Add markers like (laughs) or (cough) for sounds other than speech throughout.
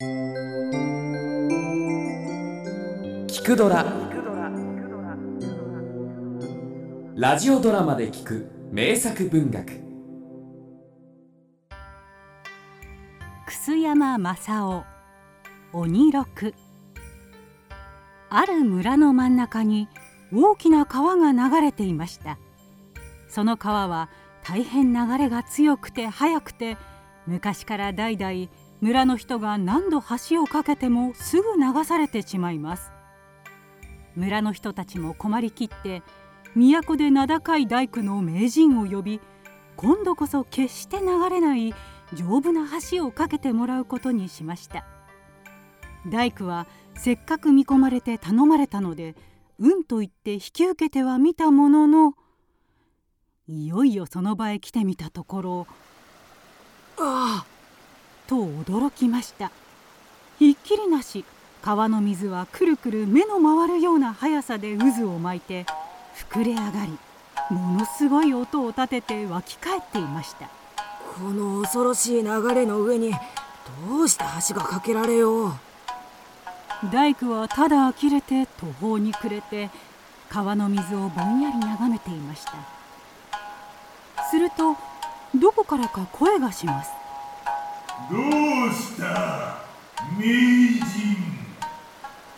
聞くドラ。ラジオドラマで聞く名作文学。楠山正夫鬼六。ある村の真ん中に大きな川が流れていました。その川は大変流れが強くて速くて昔から代々村の人が何度橋を架けてもすぐ流されてしまいます。村の人たちも困りきって都で名高い大工の名人を呼び今度こそ決して流れない丈夫な橋を架けてもらうことにしました。大工はせっかく見込まれて頼まれたのでうんと言って引き受けてはみたもののいよいよその場へ来てみたところああと驚きました。ひっきりなし川の水はくるくる目の回るような速さで渦を巻いて膨れ上がりものすごい音を立てて湧き返っていました。この恐ろしい流れの上にどうして橋が架けられよう？大工はただ呆れて途方に暮れて川の水をぼんやり眺めていました。するとどこからか声がしますどうした？名人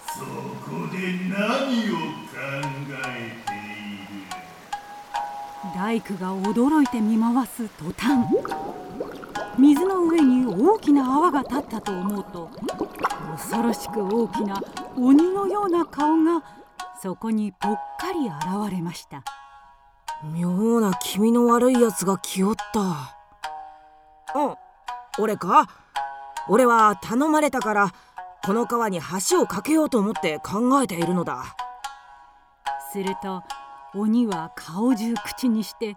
そこで何を考えている？大工が驚いて見回す途端。水の上に大きな泡が立ったと思うと恐ろしく大きな鬼のような顔がそこにぽっかり現れました。妙な気味の悪いやつが来よった。うん俺か？俺は頼まれたからこの川に橋を架けようと思って考えているのだ。すると鬼は顔中口にして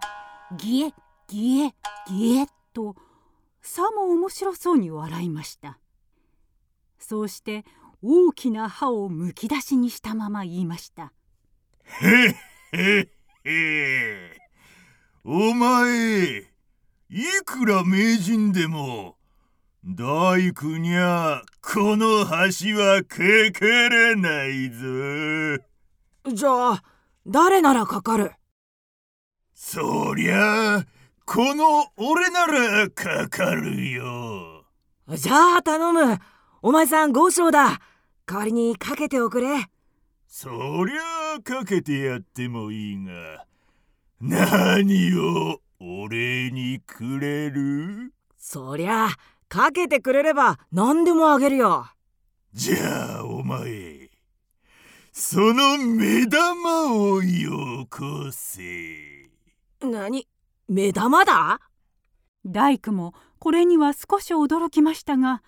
ギエギエギエとさも面白そうに笑いました。そうして大きな歯をむき出しにしたまま言いました。へっへっへ。お前いくら名人でも大工にゃこの橋はかからないぞ。じゃあ誰ならかかる？そりゃあこの俺ならかかるよ。じゃあ頼む。お前さん豪商だ。代わりにかけておくれ。そりゃあかけてやってもいいが。何をお礼にくれる？そりゃあかけてくれれば何でもあげるよ。じゃあお前その目玉をよこせ。何？目玉だ？大工もこれには少し驚きましたが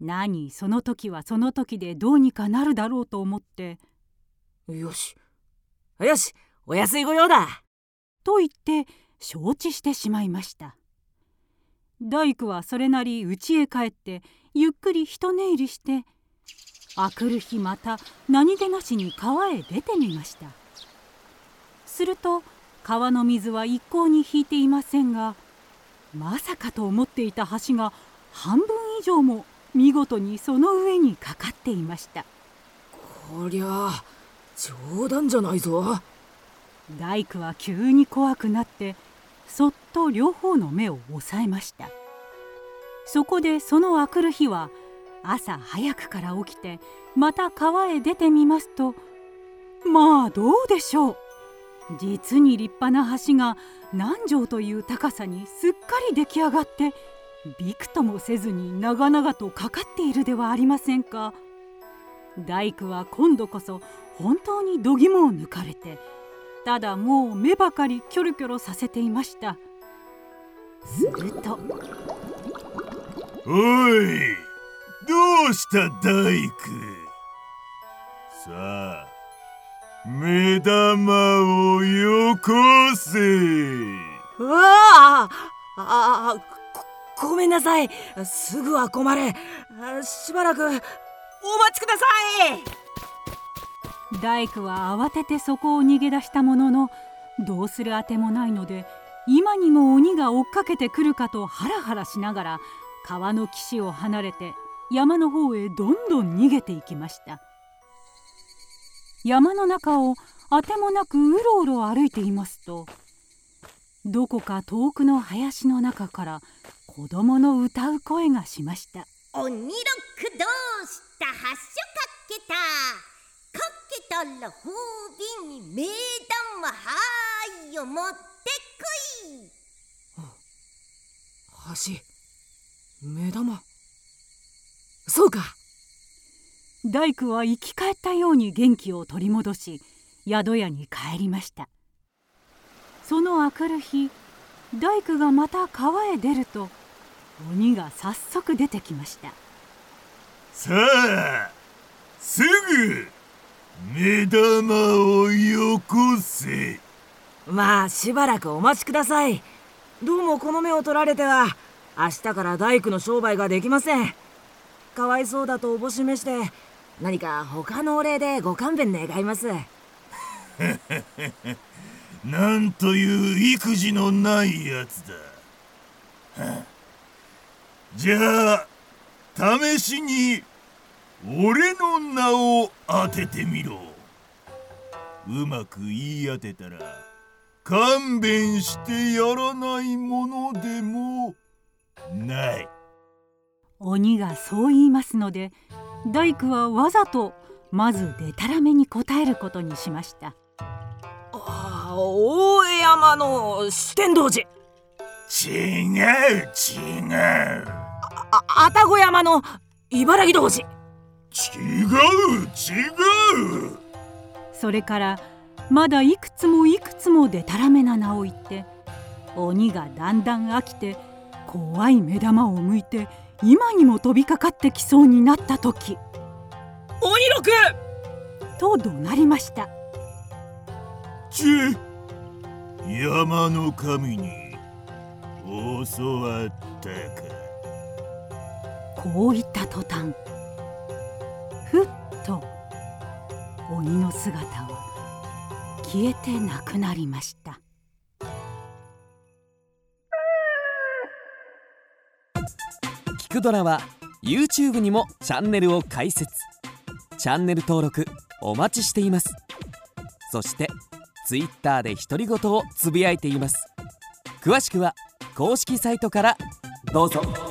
何その時はその時でどうにかなるだろうと思って。よしよしお安い御用だ。と言って承知してしまいました。大工はそれなり家へ帰ってゆっくり一寝入りしてあくる日また何気なしに川へ出てみました。すると川の水は一向に引いていませんがまさかと思っていた橋が半分以上も見事にその上にかかっていました。こりゃ冗談じゃないぞ。大工は急に怖くなってそっと両方の目を押さえました。そこでそのあくる日は朝早くから起きてまた川へ出てみますとまあどうでしょう。実に立派な橋が何畳という高さにすっかり出来上がってびくともせずに長々とかかっているではありませんか。大工は今度こそ本当に度肝を抜かれてただもう目ばかりキョロキョロさせていました。すると。おいどうした大工？さあ目玉をよこせ。ああごごめんなさい。すぐは困れ。しばらくお待ちください大工は慌ててそこを逃げ出したもののどうするあてもないので今にも鬼が追っかけてくるかとハラハラしながら川の岸を離れて山の方へどんどん逃げていきました。山の中をあてもなくうろうろ歩いていますとどこか遠くの林の中から子供の歌う声がしました。鬼ロックどうしたはっしょかけた。けたら風瓶に目玉はいよ持ってこい橋目玉。そうか。大工は生き返ったように元気を取り戻し宿屋に帰りました。その明くる日大工がまた川へ出ると鬼が早速出てきました。さあすぐ目玉をよこせ。まあしばらくお待ちください。どうもこの目を取られては明日から大工の商売ができません。かわいそうだとおぼしめして何か他のお礼でご勘弁願います。(laughs) なんという育児のないやつだ。は (laughs) あじゃあ、試しに、俺の名を当ててみろ。うまく言い当てたら、勘弁してやらないものでもない。鬼がそう言いますので大工はわざとまずでたらめに答えることにしましたああ大江山の四天童寺違う、違う。あ愛宕山の茨城童寺違う、違う。それからまだいくつもいくつもでたらめな名を言って鬼がだんだん飽きて怖い目玉を向いて今にも飛びかかってきそうになった時。鬼六！と怒鳴りました。ち山の神に教わったか。こう言った途端と鬼の姿は消えてなくなりました。聞くドラは YouTube にもチャンネルを開設。チャンネル登録お待ちしています。そして Twitter で独り言をつぶやいています。詳しくは公式サイトからどうぞ。